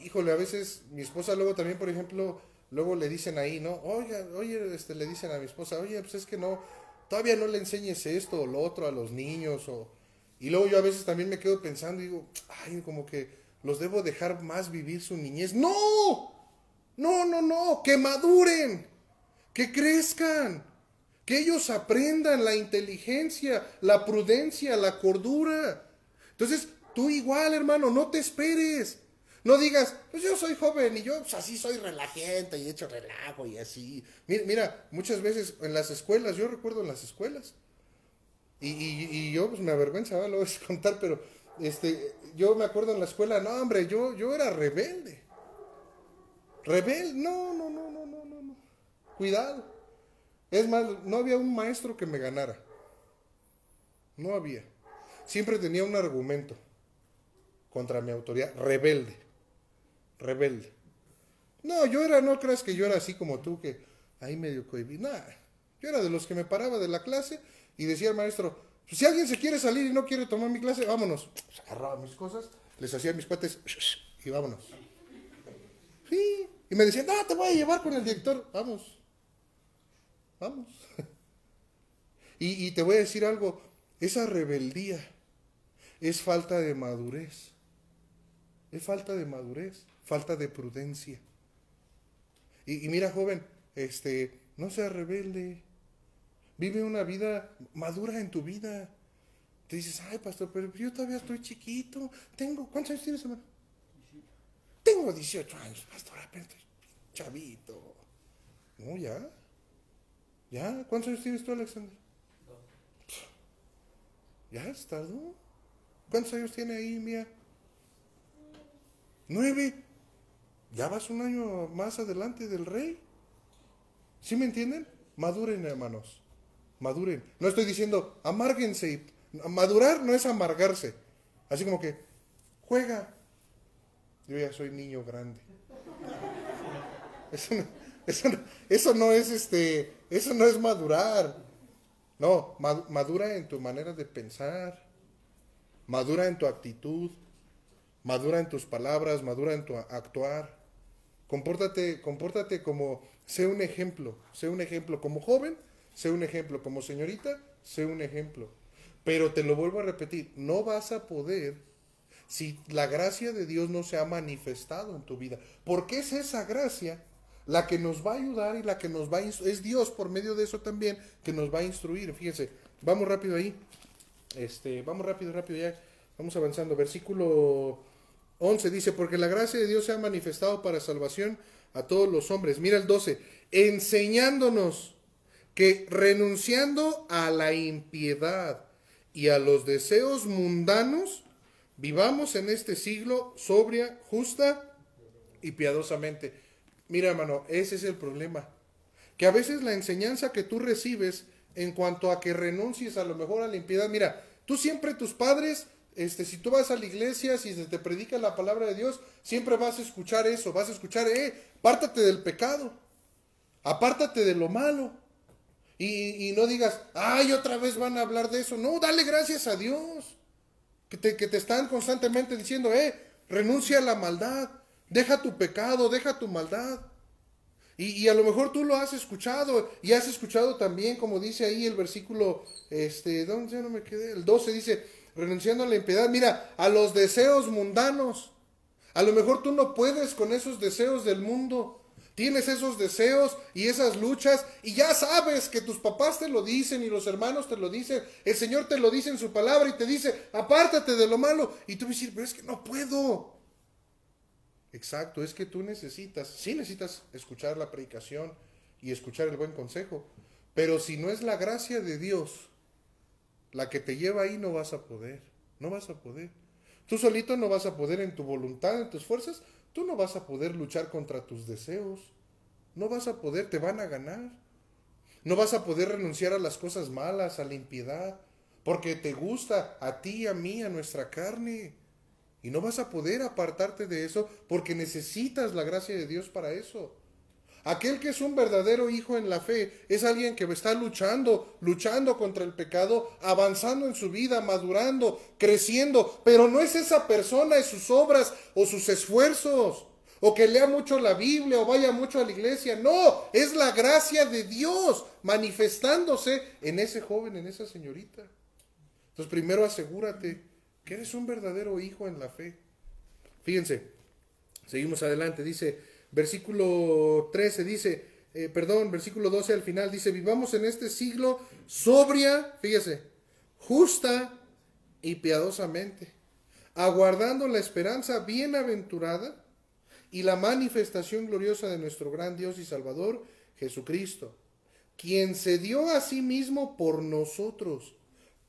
híjole, a veces mi esposa luego también, por ejemplo, luego le dicen ahí, ¿no? Oye, oye, este, le dicen a mi esposa, oye, pues es que no, todavía no le enseñes esto o lo otro a los niños. O... Y luego yo a veces también me quedo pensando y digo, ay, como que los debo dejar más vivir su niñez. No, no, no, no, que maduren, que crezcan, que ellos aprendan la inteligencia, la prudencia, la cordura. Entonces, Tú igual, hermano, no te esperes. No digas, pues yo soy joven y yo pues, así soy relajante y echo relajo y así. Mira, mira, muchas veces en las escuelas, yo recuerdo en las escuelas, y, y, yo pues me avergüenza, lo voy a contar, pero este, yo me acuerdo en la escuela, no hombre, yo, yo era rebelde. Rebelde, no, no, no, no, no, no, no. Cuidado. Es más, no había un maestro que me ganara. No había. Siempre tenía un argumento contra mi autoridad, rebelde, rebelde. No, yo era, no creas que yo era así como tú, que ahí medio cohibí, nada. Yo era de los que me paraba de la clase y decía al maestro, pues, si alguien se quiere salir y no quiere tomar mi clase, vámonos. Pues, agarraba mis cosas, les hacía mis cuates y vámonos. Sí, y me decían, no, te voy a llevar con el director, vamos, vamos. y, y te voy a decir algo, esa rebeldía es falta de madurez. Es falta de madurez, falta de prudencia. Y, mira, joven, este, No seas rebelde. Vive una vida madura en tu vida. Te dices, ay, pastor, pero yo todavía estoy chiquito. Tengo, ¿cuántos años tienes, hermano? Tengo 18 años, pastor, apenas chavito. No, ya. ¿Ya? ¿Cuántos años tienes tú, Alexander? ¿Ya has estado? ¿Cuántos años tiene ahí, mía? Nueve. Ya vas un año más adelante del rey. ¿Sí me entienden? Maduren, hermanos. Maduren. No estoy diciendo amárguense. Madurar no es amargarse. Así como que, juega. Yo ya soy niño grande. Eso no, eso no, es este, eso no es madurar. No, madura en tu manera de pensar, madura en tu actitud, madura en tus palabras, madura en tu actuar. Compórtate, como, sé un ejemplo, sé un ejemplo como joven, sé un ejemplo como señorita, sé un ejemplo. Pero te lo vuelvo a repetir, no vas a poder si la gracia de Dios no se ha manifestado en tu vida. Porque es esa gracia la que nos va a ayudar y la que nos va a es Dios por medio de eso también que nos va a instruir. Fíjense, vamos rápido ahí. Este, vamos rápido, rápido ya. Vamos avanzando. Versículo 11 dice, porque la gracia de Dios se ha manifestado para salvación a todos los hombres. Mira el 12, enseñándonos que renunciando a la impiedad y a los deseos mundanos, vivamos en este siglo sobria, justa y piadosamente. Mira, hermano, ese es el problema. Que a veces la enseñanza que tú recibes en cuanto a que renuncies a lo mejor a la impiedad, mira, tú siempre tus padres, este, si tú vas a la iglesia, si te predica la palabra de Dios, siempre vas a escuchar eso, vas a escuchar, eh, pártate del pecado, apártate de lo malo. Y, y no digas, ay, otra vez van a hablar de eso. No, dale gracias a Dios. Que te, que te están constantemente diciendo, eh, renuncia a la maldad. Deja tu pecado, deja tu maldad. Y, a lo mejor tú lo has escuchado y has escuchado también, como dice ahí el versículo, este, ¿dónde ya no me quedé? El 12 dice, renunciando a la impiedad, mira, a los deseos mundanos. A lo mejor tú no puedes con esos deseos del mundo. Tienes esos deseos y esas luchas y ya sabes que tus papás te lo dicen y los hermanos te lo dicen, el Señor te lo dice en su palabra y te dice, apártate de lo malo. Y tú dices, pero es que no puedo. Exacto, es que tú necesitas, sí necesitas escuchar la predicación y escuchar el buen consejo, pero si no es la gracia de Dios la que te lleva ahí, no vas a poder, no vas a poder. Tú solito no vas a poder en tu voluntad, en tus fuerzas, tú no vas a poder luchar contra tus deseos, no vas a poder, te van a ganar. No vas a poder renunciar a las cosas malas, a la impiedad, porque te gusta a ti, a mí, a nuestra carne. Y no vas a poder apartarte de eso porque necesitas la gracia de Dios para eso. Aquel que es un verdadero hijo en la fe es alguien que está luchando, luchando contra el pecado, avanzando en su vida, madurando, creciendo, pero no es esa persona y sus obras o sus esfuerzos, o que lea mucho la Biblia o vaya mucho a la iglesia, no, es la gracia de Dios manifestándose en ese joven, en esa señorita. Entonces primero asegúrate eres un verdadero hijo en la fe. Fíjense, seguimos adelante, dice, versículo 13 dice, eh, perdón, versículo 12 al final dice, vivamos en este siglo sobria, fíjese, justa y piadosamente, aguardando la esperanza bienaventurada y la manifestación gloriosa de nuestro gran Dios y Salvador, Jesucristo, quien se dio a sí mismo por nosotros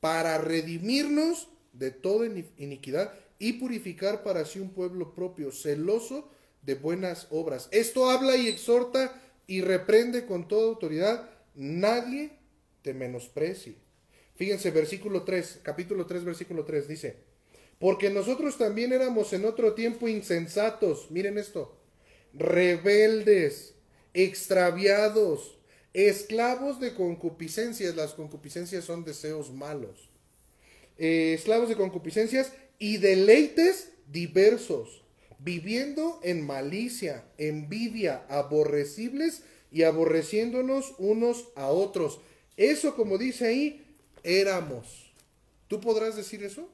para redimirnos de toda iniquidad y purificar para sí un pueblo propio, celoso de buenas obras. Esto habla y exhorta y reprende con toda autoridad. Nadie te menosprecie. Fíjense, versículo 3, capítulo 3, versículo 3 dice, porque nosotros también éramos en otro tiempo insensatos, miren esto, rebeldes, extraviados, esclavos de concupiscencias. Las concupiscencias son deseos malos eh, esclavos de concupiscencias y deleites diversos, viviendo en malicia, envidia, aborrecibles y aborreciéndonos unos a otros. Eso, como dice ahí, éramos. ¿Tú podrás decir eso?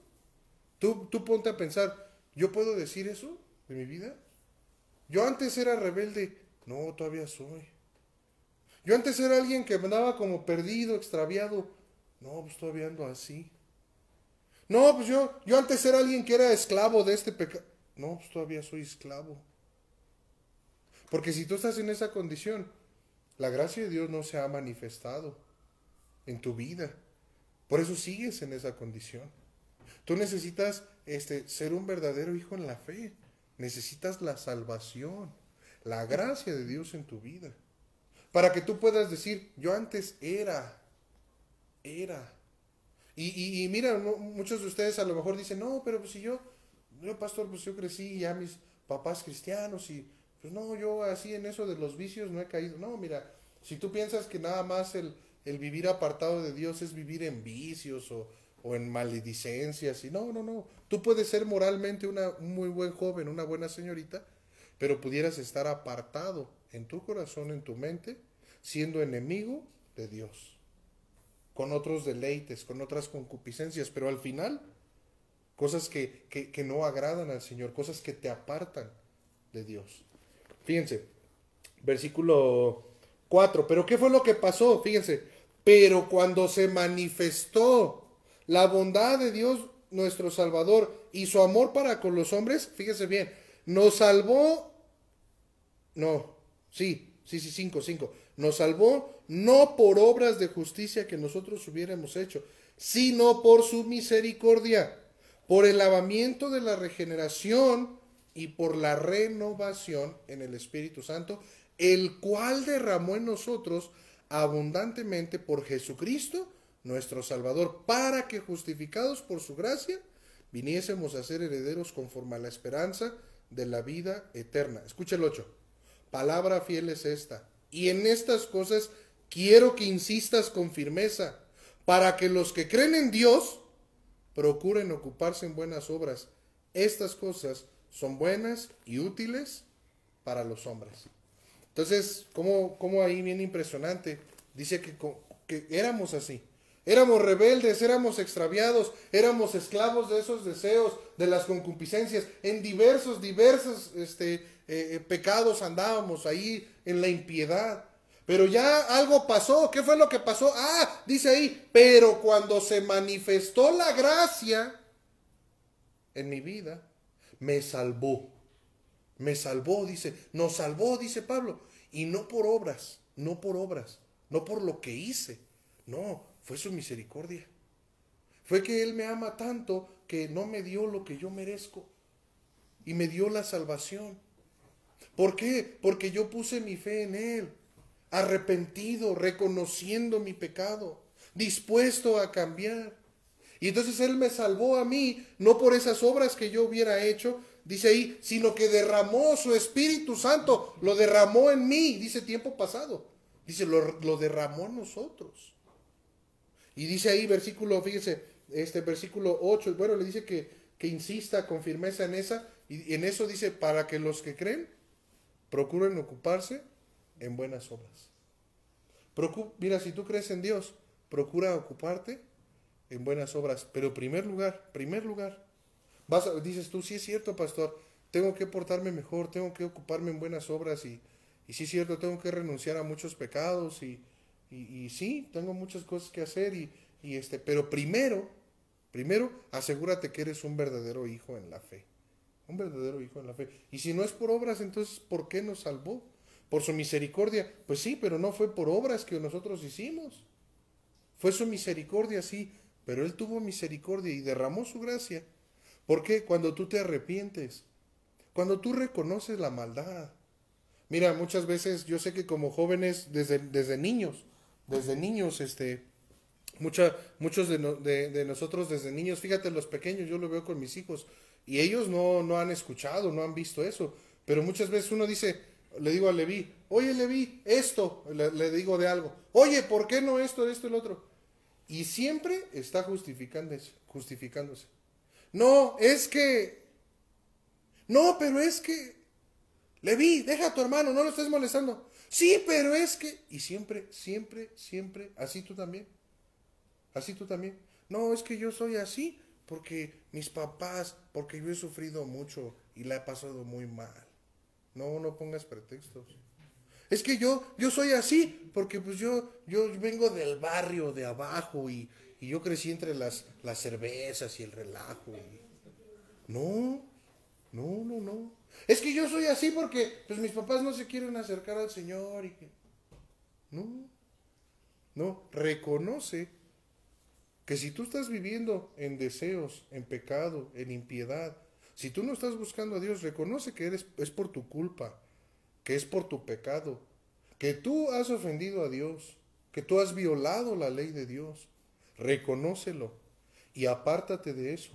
¿Tú, tú ponte a pensar, ¿yo puedo decir eso de mi vida? Yo antes era rebelde, no, todavía soy. Yo antes era alguien que andaba como perdido, extraviado. No, pues todavía ando así. No, pues yo, yo antes era alguien que era esclavo de este pecado. No, pues todavía soy esclavo. Porque si tú estás en esa condición, la gracia de Dios no se ha manifestado en tu vida. Por eso sigues en esa condición. Tú necesitas este, ser un verdadero hijo en la fe. Necesitas la salvación, la gracia de Dios en tu vida. Para que tú puedas decir, yo antes era, era. Y, y, mira, muchos de ustedes a lo mejor dicen, no, pero pues si yo, yo pastor, pues yo crecí ya mis papás cristianos y pues no, yo así en eso de los vicios no he caído. No, mira, si tú piensas que nada más el, el vivir apartado de Dios es vivir en vicios o, o en maledicencias, y no, no, no. Tú puedes ser moralmente una, un muy buen joven, una buena señorita, pero pudieras estar apartado en tu corazón, en tu mente, siendo enemigo de Dios, con otros deleites, con otras concupiscencias, pero al final, cosas que, que, no agradan al Señor, cosas que te apartan de Dios. Fíjense, versículo 4. Pero ¿qué fue lo que pasó? Fíjense, pero cuando se manifestó la bondad de Dios nuestro Salvador y su amor para con los hombres, fíjense bien, nos salvó, no, sí, sí, sí, cinco, cinco, nos salvó no por obras de justicia que nosotros hubiéramos hecho, sino por su misericordia, por el lavamiento de la regeneración y por la renovación en el Espíritu Santo, el cual derramó en nosotros abundantemente por Jesucristo, nuestro Salvador, para que justificados por su gracia, viniésemos a ser herederos conforme a la esperanza de la vida eterna. Escucha el 8. Palabra fiel es esta. Y en estas cosas quiero que insistas con firmeza, para que los que creen en Dios procuren ocuparse en buenas obras. Estas cosas son buenas y útiles para los hombres. Entonces, como, como ahí bien impresionante, dice que, que éramos así. Éramos rebeldes, éramos extraviados, éramos esclavos de esos deseos, de las concupiscencias. En diversos, diversos este, eh, eh, pecados andábamos ahí en la impiedad. Pero ya algo pasó. ¿Qué fue lo que pasó? Ah, dice ahí, pero cuando se manifestó la gracia en mi vida, me salvó. Me salvó, dice, nos salvó, dice Pablo. Y no por obras, no por obras, no por lo que hice. No, fue su misericordia. Fue que Él me ama tanto que no me dio lo que yo merezco. Y me dio la salvación. ¿Por qué? Porque yo puse mi fe en Él. Arrepentido, reconociendo mi pecado, dispuesto a cambiar. Y entonces Él me salvó a mí, no por esas obras que yo hubiera hecho, dice ahí, sino que derramó su Espíritu Santo, lo derramó en mí, dice tiempo pasado. Dice, lo, lo derramó en nosotros. Y dice ahí, versículo, fíjese, este versículo 8, bueno, le dice que, que insista con firmeza en esa, y en eso dice, para que los que creen procuren ocuparse en buenas obras. mira, si tú crees en Dios, procura ocuparte en buenas obras. Pero primer lugar, primer lugar, vas dices tú, sí es cierto, pastor, tengo que portarme mejor, tengo que ocuparme en buenas obras y, y sí es cierto, tengo que renunciar a muchos pecados y, y, sí, tengo muchas cosas que hacer y, y este, pero primero, primero asegúrate que eres un verdadero hijo en la fe. Un verdadero hijo en la fe. Y si no es por obras, entonces, ¿por qué nos salvó? Por su misericordia. Pues sí, pero no fue por obras que nosotros hicimos. Fue su misericordia, sí, pero Él tuvo misericordia y derramó su gracia. ¿Por qué? Cuando tú te arrepientes, cuando tú reconoces la maldad. Mira, muchas veces yo sé que como jóvenes, desde, desde niños, desde niños, este, mucha, muchos de, de, nosotros desde niños, fíjate, los pequeños, yo lo veo con mis hijos, y ellos no, no han escuchado, no han visto eso, pero muchas veces uno dice, le digo a Levi, oye Levi, esto, le, digo de algo, oye, ¿por qué no esto, esto, el otro? Y siempre está justificándose, justificándose. No, es que... No, pero es que... Levi, deja a tu hermano, no lo estés molestando. Sí, pero es que... Y siempre, siempre, siempre, así tú también. Así tú también. No, es que yo soy así porque mis papás, porque yo he sufrido mucho y la he pasado muy mal. No, no pongas pretextos. Es que yo, yo soy así, porque pues yo, yo vengo del barrio de abajo y, y yo crecí entre las, las cervezas y el relajo. No, no, no, no. Es que yo soy así porque pues mis papás no se quieren acercar al Señor y no. No, reconoce que si tú estás viviendo en deseos, en pecado, en impiedad, si tú no estás buscando a Dios, reconoce que eres, es por tu culpa, que es por tu pecado, que tú has ofendido a Dios, que tú has violado la ley de Dios. Reconócelo y apártate de eso.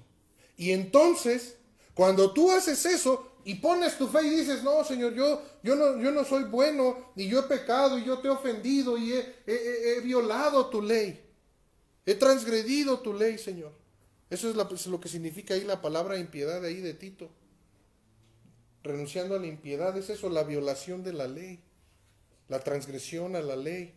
Y entonces, cuando tú haces eso y pones tu fe y dices, no, Señor, yo, yo, no, yo no soy bueno, y yo he pecado, y yo te he ofendido, y he, he violado tu ley. He transgredido tu ley, Señor. Eso es, lo que significa ahí la palabra impiedad ahí de Tito. Renunciando a la impiedad es eso, la violación de la ley, la transgresión a la ley.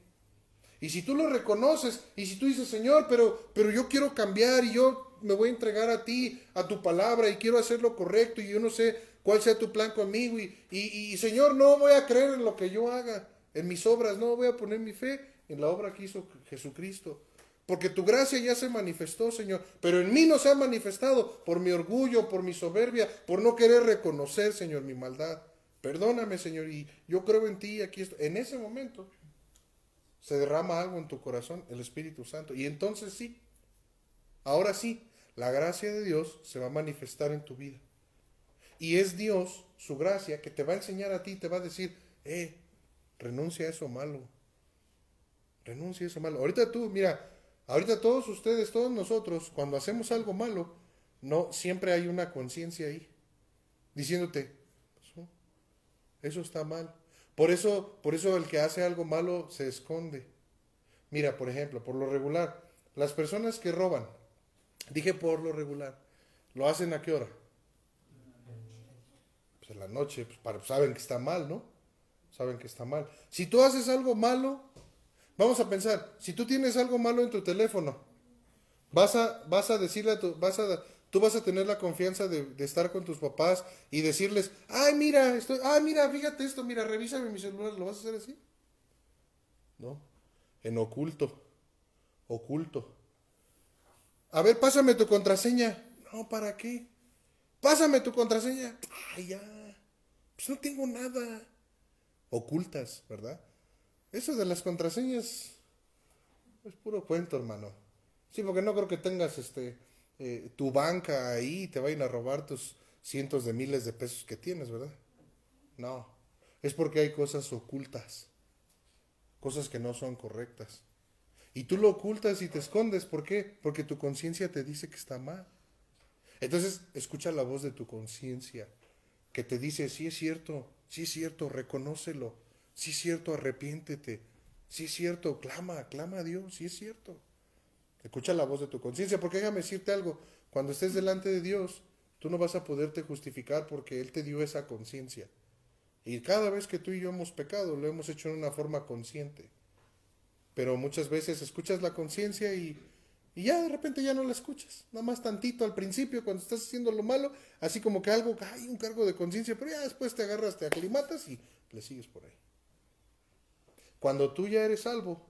Y si tú lo reconoces y si tú dices, Señor, pero, pero yo quiero cambiar y yo me voy a entregar a ti, a tu palabra y quiero hacer lo correcto y yo no sé cuál sea tu plan conmigo y, y, y Señor, no voy a creer en lo que yo haga, en mis obras, no voy a poner mi fe en la obra que hizo Jesucristo. Porque tu gracia ya se manifestó, Señor. Pero en mí no se ha manifestado por mi orgullo, por mi soberbia, por no querer reconocer, Señor, mi maldad. Perdóname, Señor, y yo creo en ti, aquí estoy. En ese momento se derrama algo en tu corazón, el Espíritu Santo. Y entonces sí, ahora sí, la gracia de Dios se va a manifestar en tu vida. Y es Dios, su gracia, que te va a enseñar a ti, te va a decir, eh, renuncia a eso malo. Renuncia a eso malo. Ahorita tú, mira, Ahorita todos ustedes, todos nosotros, cuando hacemos algo malo, no siempre hay una conciencia ahí diciéndote, eso está mal. Por eso, por eso el que hace algo malo se esconde. Mira, por ejemplo, por lo regular, las personas que roban, dije por lo regular, ¿lo hacen a qué hora? Pues en la noche, pues para, saben que está mal, ¿no? Saben que está mal. Si tú haces algo malo, Vamos a pensar, si tú tienes algo malo en tu teléfono, vas a, vas a decirle a tu, vas a, tú vas a tener la confianza de, estar con tus papás y decirles, ay, mira, estoy, ay, mira, fíjate esto, mira, revísame mi celular, ¿lo vas a hacer así? No, en oculto, oculto. A ver, pásame tu contraseña. No, ¿para qué? Pásame tu contraseña. Ay, ya. Pues no tengo nada. Ocultas, ¿verdad? Eso de las contraseñas es puro cuento, hermano. Sí, porque no creo que tengas este eh, tu banca ahí y te vayan a robar tus cientos de miles de pesos que tienes, ¿verdad? No, es porque hay cosas ocultas, cosas que no son correctas. Y tú lo ocultas y te escondes, ¿por qué? Porque tu conciencia te dice que está mal. Entonces, escucha la voz de tu conciencia, que te dice, sí es cierto, sí es cierto, reconócelo Sí es cierto, arrepiéntete. Sí es cierto, clama, clama a Dios, sí es cierto. Escucha la voz de tu conciencia, porque déjame decirte algo, cuando estés delante de Dios, tú no vas a poderte justificar porque Él te dio esa conciencia. Y cada vez que tú y yo hemos pecado, lo hemos hecho en una forma consciente. Pero muchas veces escuchas la conciencia y, y ya de repente ya no la escuchas. Nada más tantito al principio, cuando estás haciendo lo malo, así como que algo, hay un cargo de conciencia, pero ya después te agarras, te aclimatas y le sigues por ahí. Cuando tú ya eres salvo,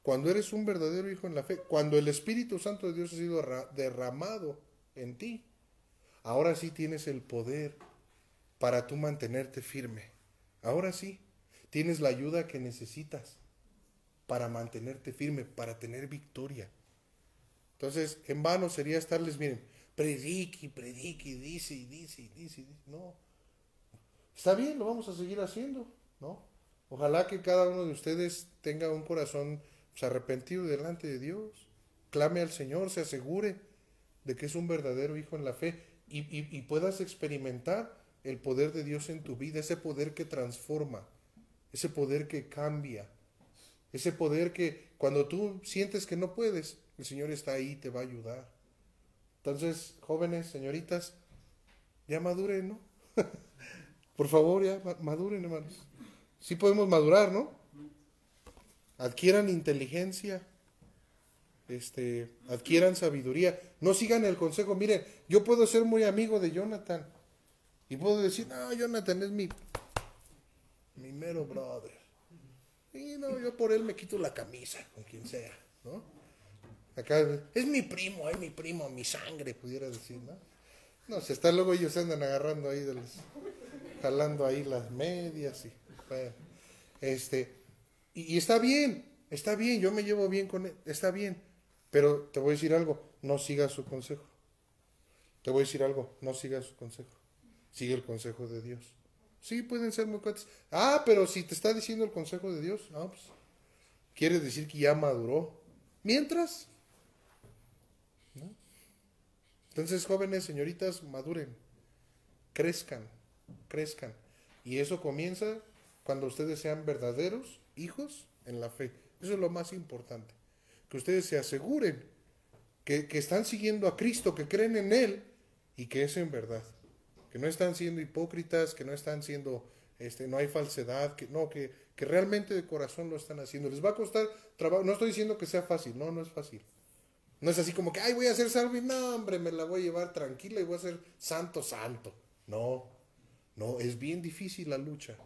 cuando eres un verdadero hijo en la fe, cuando el Espíritu Santo de Dios ha sido derramado en ti, ahora sí tienes el poder para tú mantenerte firme. Ahora sí, tienes la ayuda que necesitas para mantenerte firme, para tener victoria. Entonces, en vano sería estarles, miren, predique, predique, dice y dice y dice, dice. No. Está bien, lo vamos a seguir haciendo, ¿no? Ojalá que cada uno de ustedes tenga un corazón pues, arrepentido delante de Dios. Clame al Señor, se asegure de que es un verdadero hijo en la fe y, y puedas experimentar el poder de Dios en tu vida, ese poder que transforma, ese poder que cambia, ese poder que cuando tú sientes que no puedes, el Señor está ahí te va a ayudar. Entonces, jóvenes, señoritas, ya maduren, ¿no? Por favor, ya maduren, hermanos. Sí podemos madurar, ¿no? Adquieran inteligencia, este, adquieran sabiduría. No sigan el consejo. Miren, yo puedo ser muy amigo de Jonathan y puedo decir, no, Jonathan es mi, mi mero brother. Y no, yo por él me quito la camisa, con quien sea, ¿no? Acá es mi primo, es mi primo, mi sangre, pudiera decir, ¿no? No, se está luego ellos andan agarrando ahí, de los, jalando ahí las medias y, este, y, está bien, está bien, yo me llevo bien con él, está bien, pero te voy a decir algo, no sigas su consejo. Te voy a decir algo, no sigas su consejo, sigue el consejo de Dios. Sí, pueden ser muy cuates. Ah, pero si te está diciendo el consejo de Dios, ah, pues, quiere decir que ya maduró. Mientras, Entonces, jóvenes, señoritas, maduren, crezcan, crezcan. Y eso comienza cuando ustedes sean verdaderos hijos en la fe. Eso es lo más importante. Que ustedes se aseguren que, que están siguiendo a Cristo, que creen en Él y que es en verdad. Que no están siendo hipócritas, que no están siendo, este, no hay falsedad, que no, que, que realmente de corazón lo están haciendo. Les va a costar trabajo. No estoy diciendo que sea fácil, no, no es fácil. No es así como que, ay, voy a ser salvo y no, hombre, me la voy a llevar tranquila y voy a ser santo, santo. No, no, es bien difícil la lucha,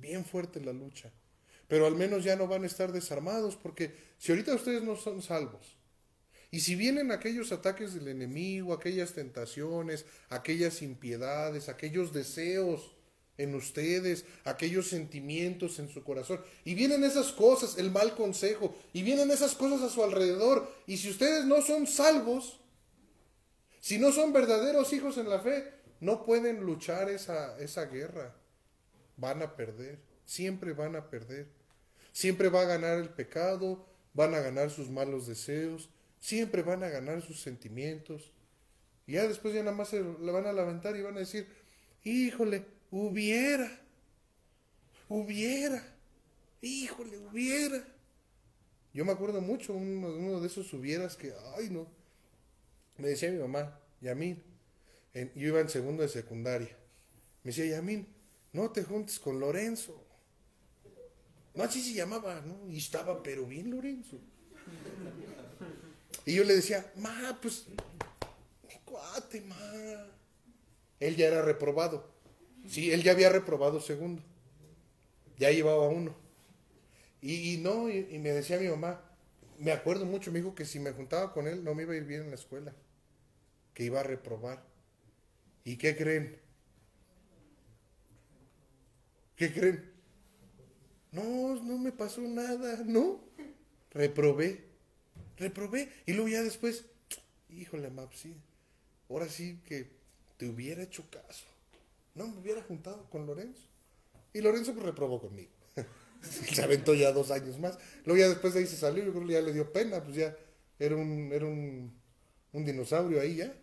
bien fuerte la lucha. Pero al menos ya no van a estar desarmados porque si ahorita ustedes no son salvos, y si vienen aquellos ataques del enemigo, aquellas tentaciones, aquellas impiedades, aquellos deseos, en ustedes, aquellos sentimientos en su corazón. Y vienen esas cosas, el mal consejo, y vienen esas cosas a su alrededor. Y si ustedes no son salvos, si no son verdaderos hijos en la fe, no pueden luchar esa, esa guerra. Van a perder, siempre van a perder. Siempre va a ganar el pecado, van a ganar sus malos deseos, siempre van a ganar sus sentimientos. Y ya después ya nada más se le van a lamentar y van a decir, híjole, Hubiera. Hubiera. Híjole, hubiera. Yo me acuerdo mucho uno, uno de esos hubieras que, ay no. Me decía mi mamá, Yamin, yo iba en segundo de secundaria. Me decía, Yamin, no te juntes con Lorenzo. No, así se llamaba, ¿no? Y estaba, pero bien Lorenzo. Y yo le decía, ma, pues, mi cuate, ma. Él ya era reprobado. Sí, él ya había reprobado segundo. Ya llevaba uno. Y, no, y, me decía mi mamá, me acuerdo mucho, me dijo que si me juntaba con él no me iba a ir bien en la escuela, que iba a reprobar. ¿Y qué creen? ¿Qué creen? No, no me pasó nada, no. Reprobé, reprobé. Y luego ya después, híjole, Map, sí, ahora sí que te hubiera hecho caso. No me hubiera juntado con Lorenzo. Y Lorenzo pues reprobó conmigo. se aventó ya dos años más. Luego ya después de ahí se salió, yo creo que ya le dio pena, pues ya era un, era un, un dinosaurio ahí ya.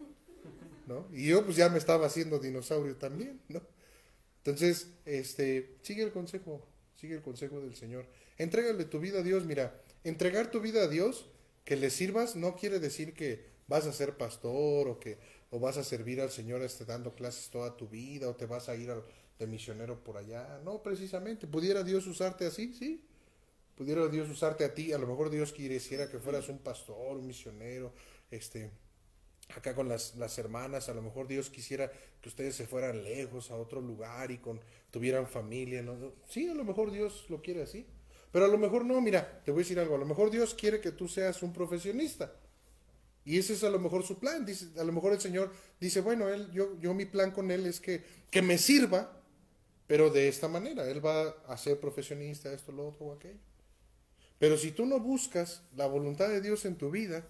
¿no? Y yo pues ya me estaba haciendo dinosaurio también, ¿no? Entonces, este, sigue el consejo, sigue el consejo del Señor. Entrégale tu vida a Dios, mira, entregar tu vida a Dios, que le sirvas, no quiere decir que vas a ser pastor o que o vas a servir al Señor este, dando clases toda tu vida, o te vas a ir de misionero por allá. No, precisamente. ¿Pudiera Dios usarte así? Sí. Pudiera Dios usarte a ti. A lo mejor Dios quisiera que fueras un pastor, un misionero, este, acá con las, las hermanas. A lo mejor Dios quisiera que ustedes se fueran lejos a otro lugar y con, tuvieran familia. ¿no? Sí, a lo mejor Dios lo quiere así. Pero a lo mejor no, mira, te voy a decir algo. A lo mejor Dios quiere que tú seas un profesionista. Y ese es a lo mejor su plan. Dice, a lo mejor el Señor dice, bueno, él, yo, yo mi plan con él es que, que me sirva, pero de esta manera. Él va a ser profesionista, esto, lo otro o aquello. Pero si tú no buscas la voluntad de Dios en tu vida,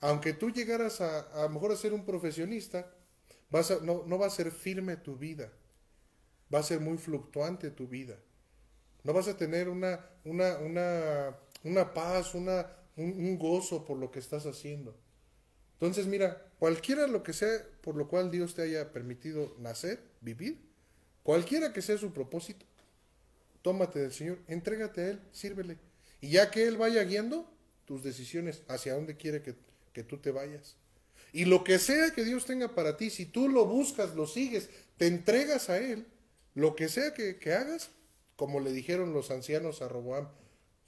aunque tú llegaras a, mejor a ser un profesionista, vas a, no, va a ser firme tu vida. Va a ser muy fluctuante tu vida. No vas a tener una, una, una, paz, una, un, gozo por lo que estás haciendo. Entonces, mira, cualquiera lo que sea por lo cual Dios te haya permitido nacer, vivir, cualquiera que sea su propósito, tómate del Señor, entrégate a Él, sírvele. Y ya que Él vaya guiando tus decisiones hacia donde quiere que, que tú te vayas. Y lo que sea que Dios tenga para ti, si tú lo buscas, lo sigues, te entregas a Él, lo que sea que, que hagas, como le dijeron los ancianos a Roboam,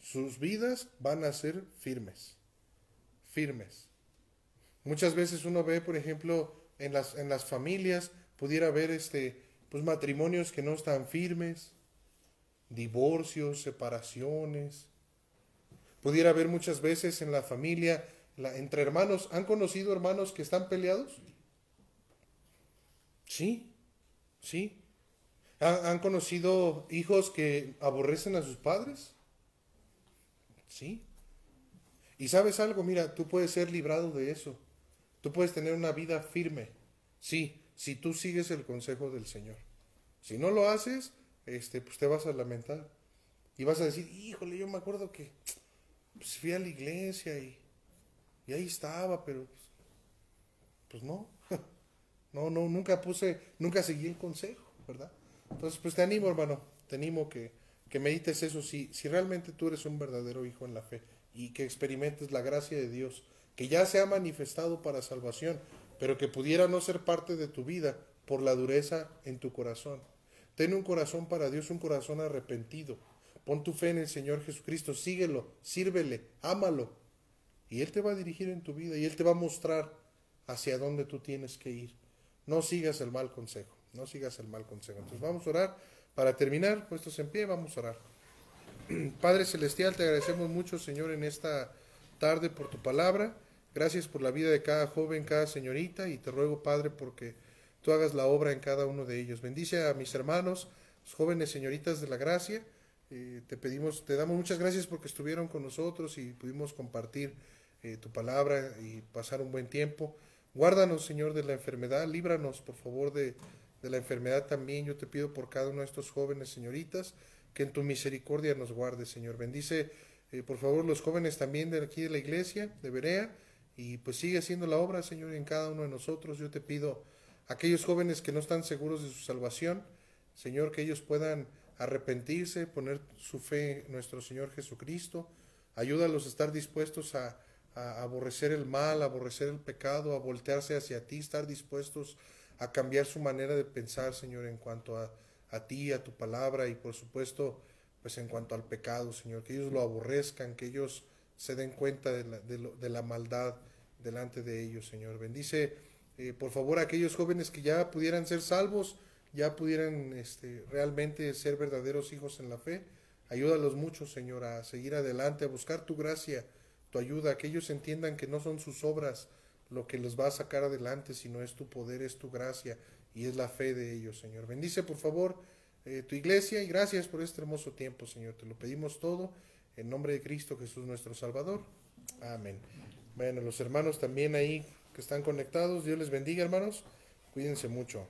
sus vidas van a ser firmes, firmes. Muchas veces uno ve, por ejemplo, en las, en las familias, pudiera ver este, pues matrimonios que no están firmes, divorcios, separaciones. Pudiera haber muchas veces en la familia, entre hermanos, ¿han conocido hermanos que están peleados? Sí, sí. ¿Han, conocido hijos que aborrecen a sus padres? Sí. Y sabes algo, mira, tú puedes ser librado de eso. Tú puedes tener una vida firme. Sí, si tú sigues el consejo del Señor. Si no lo haces, este, pues te vas a lamentar. Y vas a decir, híjole, yo me acuerdo que pues, fui a la iglesia y, y ahí estaba, pero pues, pues no. No, no, nunca puse, nunca seguí el consejo, ¿verdad? Entonces, pues te animo, hermano, te animo que, que medites eso, si, si realmente tú eres un verdadero hijo en la fe y que experimentes la gracia de Dios, que ya se ha manifestado para salvación, pero que pudiera no ser parte de tu vida por la dureza en tu corazón. Ten un corazón para Dios, un corazón arrepentido. Pon tu fe en el Señor Jesucristo, síguelo, sírvele, ámalo. Y Él te va a dirigir en tu vida y Él te va a mostrar hacia dónde tú tienes que ir. No sigas el mal consejo, no sigas el mal consejo. Entonces vamos a orar. Para terminar, puestos en pie, vamos a orar. Padre Celestial, te agradecemos mucho, Señor, en esta tarde por tu palabra. Gracias por la vida de cada joven, cada señorita, y te ruego, Padre, porque tú hagas la obra en cada uno de ellos. Bendice a mis hermanos, jóvenes señoritas de la gracia. Eh, te pedimos, te damos muchas gracias porque estuvieron con nosotros y pudimos compartir eh, tu palabra y pasar un buen tiempo. Guárdanos, Señor, de la enfermedad, líbranos, por favor, de, de la enfermedad también. Yo te pido por cada uno de estos jóvenes señoritas, que en tu misericordia nos guarde, Señor. Bendice, eh, por favor, los jóvenes también de aquí de la iglesia, de Berea, y pues sigue haciendo la obra, Señor, en cada uno de nosotros. Yo te pido aquellos jóvenes que no están seguros de su salvación, Señor, que ellos puedan arrepentirse, poner su fe en nuestro Señor Jesucristo. Ayúdalos a estar dispuestos a, a aborrecer el mal, a aborrecer el pecado, a voltearse hacia ti, estar dispuestos a cambiar su manera de pensar, Señor, en cuanto a, ti, a tu palabra y por supuesto, pues en cuanto al pecado, Señor, que ellos lo aborrezcan, que ellos se den cuenta de la, de, la maldad delante de ellos, Señor. Bendice, eh, por favor, a aquellos jóvenes que ya pudieran ser salvos, ya pudieran este, realmente ser verdaderos hijos en la fe. Ayúdalos mucho, Señor, a seguir adelante, a buscar tu gracia, tu ayuda, que ellos entiendan que no son sus obras lo que los va a sacar adelante, sino es tu poder, es tu gracia y es la fe de ellos, Señor. Bendice, por favor, eh, tu iglesia y gracias por este hermoso tiempo, Señor. Te lo pedimos todo en nombre de Cristo Jesús nuestro Salvador. Amén. Bueno, los hermanos también ahí que están conectados, Dios les bendiga, hermanos. Cuídense mucho.